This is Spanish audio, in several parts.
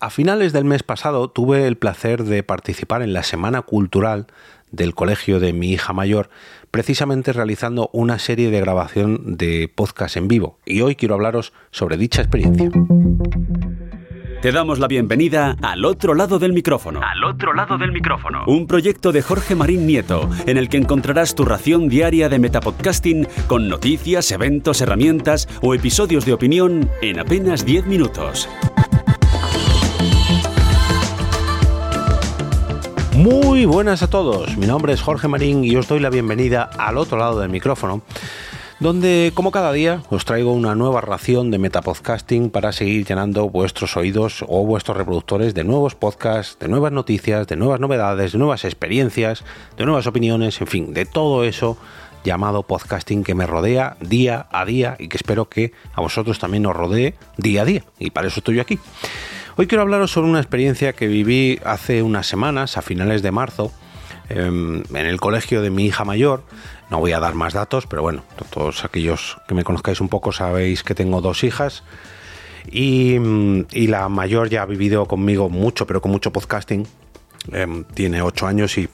A finales del mes pasado tuve el placer de participar en la Semana Cultural del colegio de mi hija mayor, precisamente realizando una serie de grabación de podcast en vivo. Y hoy quiero hablaros sobre dicha experiencia. Te damos la bienvenida al otro lado del micrófono. Al otro lado del micrófono. Un proyecto de Jorge Marín Nieto, en el que encontrarás tu ración diaria de metapodcasting con noticias, eventos, herramientas o episodios de opinión en apenas 10 minutos. Muy buenas a todos, mi nombre es Jorge Marín y os doy la bienvenida al otro lado del micrófono, donde como cada día os traigo una nueva ración de metapodcasting para seguir llenando vuestros oídos o vuestros reproductores de nuevos podcasts, de nuevas noticias, de nuevas novedades, de nuevas experiencias, de nuevas opiniones, en fin, de todo eso llamado podcasting que me rodea día a día y que espero que a vosotros también os rodee día a día. Y para eso estoy aquí. Hoy quiero hablaros sobre una experiencia que viví hace unas semanas, a finales de marzo, em, en el colegio de mi hija mayor. No voy a dar más datos, pero bueno, todos aquellos que me conozcáis un poco sabéis que tengo dos hijas. Y, la mayor ya ha vivido conmigo mucho, pero con mucho podcasting. Em, tiene ocho años y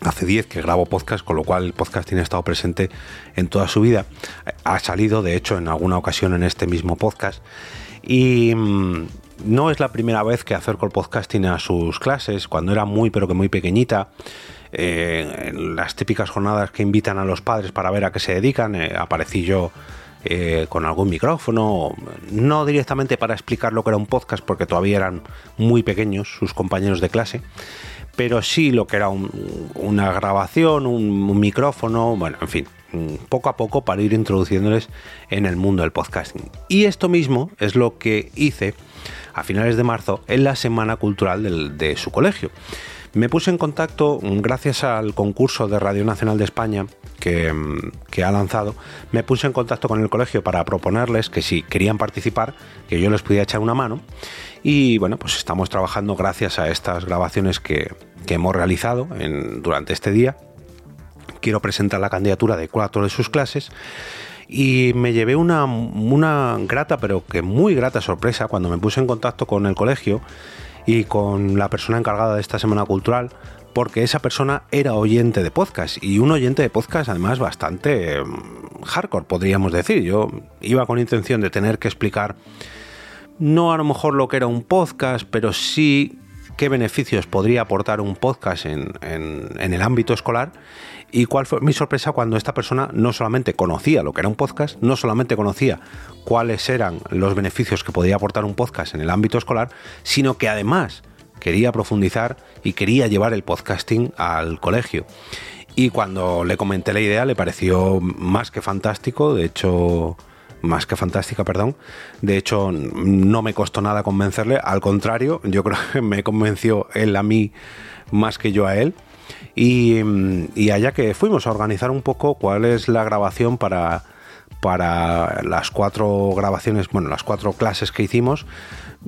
hace 10 que grabo podcast, con lo cual el podcasting ha estado presente en toda su vida. Ha salido, de hecho, en alguna ocasión en este mismo podcast. Y, no es la primera vez que acerco el podcasting a sus clases, cuando era muy pero que muy pequeñita. Eh, en las típicas jornadas que invitan a los padres para ver a qué se dedican, eh, aparecí yo eh, con algún micrófono, no directamente para explicar lo que era un podcast, porque todavía eran muy pequeños sus compañeros de clase, pero sí lo que era una grabación, un micrófono, bueno, en fin, poco a poco para ir introduciéndoles en el mundo del podcasting. Y esto mismo es lo que hice a finales de marzo en la Semana Cultural de su colegio. Me puse en contacto, gracias al concurso de Radio Nacional de España que, que, ha lanzado, me puse en contacto con el colegio para proponerles que si querían participar, que yo les pudiera echar una mano. Y bueno, pues estamos trabajando gracias a estas grabaciones que, que hemos realizado en, durante este día. Quiero presentar la candidatura de cuatro de sus clases y me llevé una, una grata, pero que muy grata sorpresa cuando me puse en contacto con el colegio y con la persona encargada de esta semana cultural, porque esa persona era oyente de podcast y un oyente de podcast además bastante mm, hardcore, podríamos decir. Yo iba con intención de tener que explicar no a lo mejor lo que era un podcast, pero sí qué beneficios podría aportar un podcast en, el ámbito escolar y cuál fue mi sorpresa cuando esta persona no solamente conocía lo que era un podcast, no solamente conocía cuáles eran los beneficios que podía aportar un podcast en el ámbito escolar, sino que además quería profundizar y quería llevar el podcasting al colegio. Y cuando le comenté la idea le pareció más que fantástico, de hecho, más que fantástica, perdón. De hecho, no me costó nada convencerle, al contrario, yo creo que me convenció él a mí más que yo a él. Y, allá que fuimos a organizar un poco cuál es la grabación para, para las cuatro grabaciones, bueno, las cuatro clases que hicimos.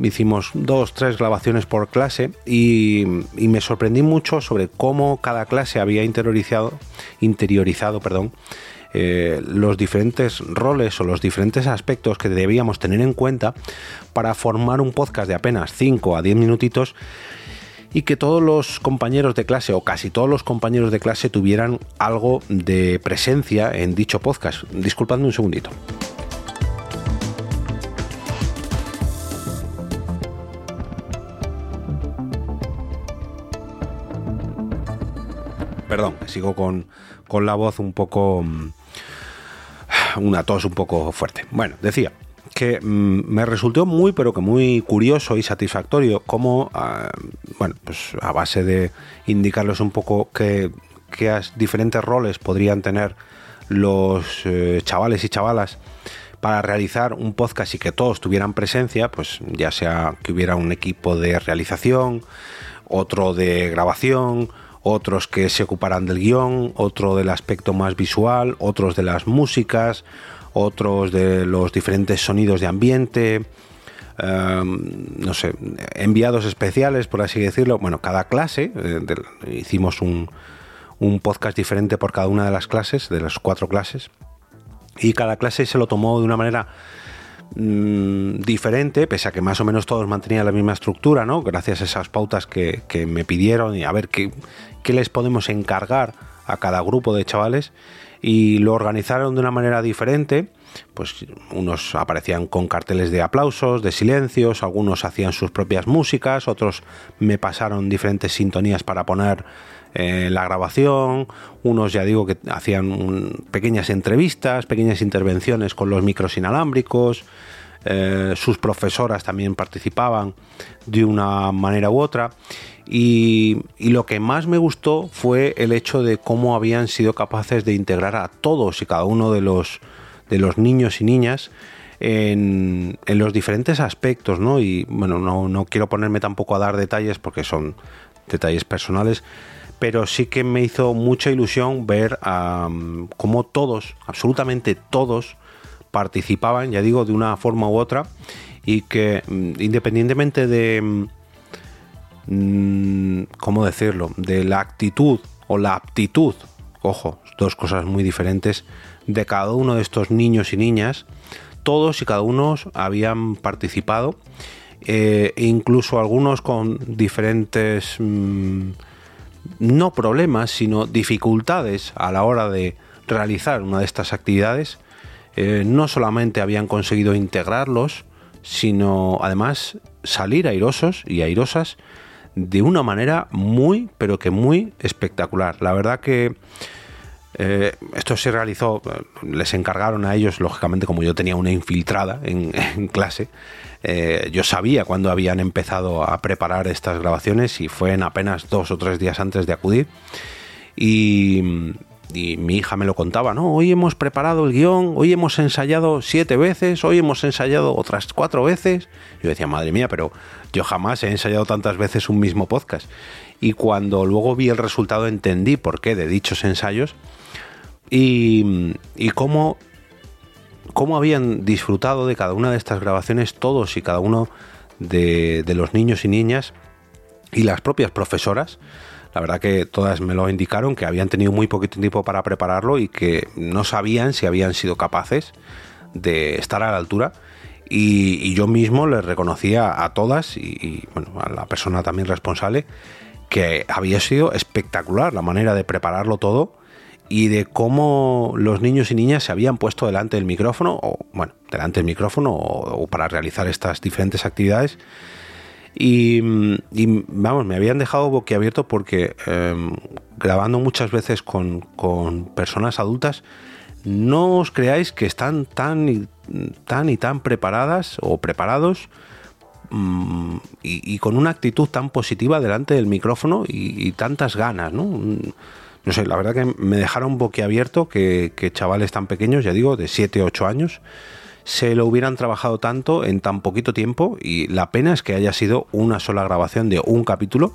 Hicimos dos, tres grabaciones por clase y, me sorprendí mucho sobre cómo cada clase había interiorizado, interiorizado perdón, eh, los diferentes roles o los diferentes aspectos que debíamos tener en cuenta para formar un podcast de apenas 5 a 10 minutitos y que todos los compañeros de clase o casi todos los compañeros de clase tuvieran algo de presencia en dicho podcast. Disculpadme un segundito. Perdón, sigo con, con la voz un poco... Una tos un poco fuerte. Bueno, decía, que mm, me resultó muy, pero que muy curioso y satisfactorio cómo, ah, bueno, pues a base de indicarles un poco qué, diferentes roles podrían tener los eh, chavales y chavalas para realizar un podcast y que todos tuvieran presencia, pues ya sea que hubiera un equipo de realización, otro de grabación, otros que se ocuparan del guion, otro del aspecto más visual, otros de las músicas, otros de los diferentes sonidos de ambiente, em, no sé, enviados especiales, por así decirlo. Bueno, cada clase, eh, hicimos un, un podcast diferente por cada una de las clases, de las cuatro clases, y cada clase se lo tomó de una manera mm, diferente, pese a que más o menos todos mantenían la misma estructura, ¿no? Gracias a esas pautas que, me pidieron y a ver qué, qué les podemos encargar a cada grupo de chavales y lo organizaron de una manera diferente. Pues unos aparecían con carteles de aplausos, de silencios, algunos hacían sus propias músicas, otros me pasaron diferentes sintonías para poner eh, la grabación, unos ya digo que hacían pequeñas entrevistas, pequeñas intervenciones con los micros inalámbricos, eh, sus profesoras también participaban de una manera u otra. Y, lo que más me gustó fue el hecho de cómo habían sido capaces de integrar a todos y cada uno de los, de los niños y niñas en, en los diferentes aspectos, ¿no? Y bueno, no, no quiero ponerme tampoco a dar detalles porque son detalles personales, pero sí que me hizo mucha ilusión ver cómo todos, absolutamente todos, participaban, ya digo, de una forma u otra, y que mm, independientemente de, mm, ¿cómo decirlo?, de la actitud o la aptitud, ojo, dos cosas muy diferentes, de cada uno de estos niños y niñas, todos y cada uno habían participado, eh, e incluso algunos con diferentes... Mm, no problemas, sino dificultades a la hora de realizar una de estas actividades, eh, no solamente habían conseguido integrarlos, sino además salir airosos y airosas de una manera muy, pero que muy espectacular. La verdad que eh, esto se realizó, les encargaron a ellos, lógicamente como yo tenía una infiltrada en, clase, eh, yo sabía cuándo habían empezado a preparar estas grabaciones y fue en apenas dos o tres días antes de acudir. Y, y mi hija me lo contaba, ¿no? Hoy hemos preparado el guion, hoy hemos ensayado siete veces, hoy hemos ensayado otras cuatro veces. Yo decía, madre mía, pero yo jamás he ensayado tantas veces un mismo podcast. Y cuando luego vi el resultado entendí por qué de dichos ensayos y, cómo, cómo, habían disfrutado de cada una de estas grabaciones todos y cada uno de, los niños y niñas y las propias profesoras. La verdad que todas me lo indicaron, que habían tenido muy poquito tiempo para prepararlo y que no sabían si habían sido capaces de estar a la altura. Y, yo mismo les reconocía a todas y, bueno, a la persona también responsable que había sido espectacular la manera de prepararlo todo y de cómo los niños y niñas se habían puesto delante del micrófono, o bueno, delante del micrófono o, para realizar estas diferentes actividades. Y, vamos, me habían dejado boquiabierto porque em, grabando muchas veces con, personas adultas, no os creáis que están tan y tan, y tan preparadas o preparados mm, y, con una actitud tan positiva delante del micrófono y, tantas ganas, ¿no? no sé, la verdad que me dejaron boquiabierto que, que chavales tan pequeños, ya digo, de 7, 8 años, se lo hubieran trabajado tanto en tan poquito tiempo y la pena es que haya sido una sola grabación de un capítulo.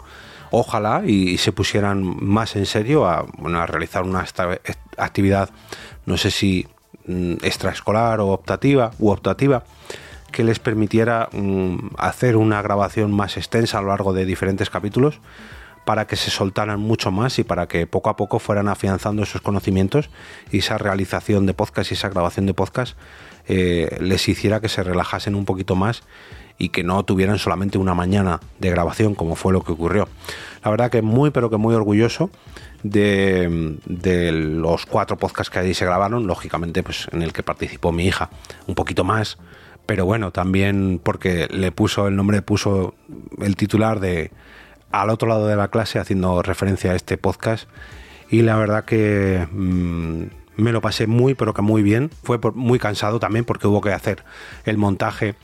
Ojalá y, se pusieran más en serio a, a realizar una actividad, no sé si mm, extraescolar o optativa u optativa, que les permitiera mm, hacer una grabación más extensa a lo largo de diferentes capítulos para que se soltaran mucho más y para que poco a poco fueran afianzando esos conocimientos y esa realización de podcast y esa grabación de podcast eh, les hiciera que se relajasen un poquito más y que no tuvieran solamente una mañana de grabación como fue lo que ocurrió. La verdad que muy pero que muy orgulloso de, los cuatro podcasts que allí se grabaron, lógicamente pues en el que participó mi hija un poquito más, pero bueno, también porque le puso el nombre, puso el titular de al otro lado de la clase haciendo referencia a este podcast y la verdad que mm, me lo pasé muy pero que muy bien. Fue muy cansado también porque hubo que hacer el montaje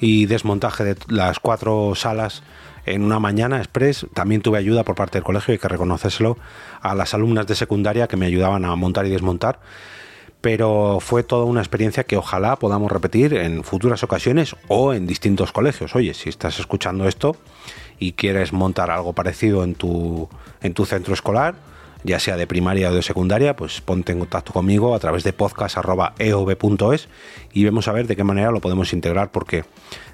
y desmontaje de las cuatro salas en una mañana express. También tuve ayuda por parte del colegio, hay que reconocérselo, a las alumnas de secundaria que me ayudaban a montar y desmontar. Pero fue toda una experiencia que ojalá podamos repetir en futuras ocasiones o en distintos colegios. Oye, si estás escuchando esto y quieres montar algo parecido en tu, en tu centro escolar, ya sea de primaria o de secundaria, pues ponte en contacto conmigo a través de podcast.eov.es y vemos a ver de qué manera lo podemos integrar porque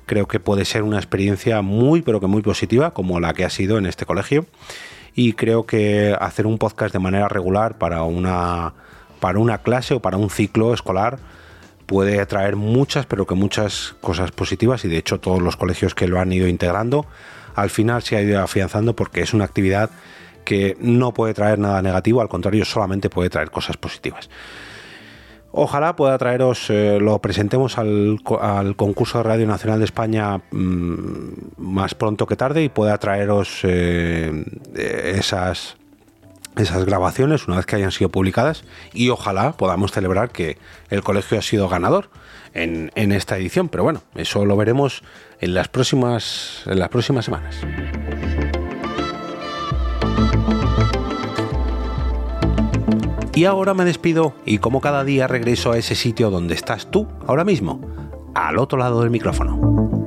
creo que puede ser una experiencia muy pero que muy positiva como la que ha sido en este colegio. Y creo que hacer un podcast de manera regular para una para una clase o para un ciclo escolar puede traer muchas, pero que muchas cosas positivas y de hecho todos los colegios que lo han ido integrando, al final se ha ido afianzando porque es una actividad que no puede traer nada negativo, al contrario, solamente puede traer cosas positivas. Ojalá pueda traeros, eh, lo presentemos al, concurso de Radio Nacional de España mm, más pronto que tarde y pueda traeros eh, esas, esas grabaciones una vez que hayan sido publicadas y ojalá podamos celebrar que el colegio ha sido ganador en, en esta edición. Pero bueno, eso lo veremos en las próximas, en las próximas semanas. Y ahora me despido y como cada día regreso a ese sitio donde estás tú ahora mismo, al otro lado del micrófono.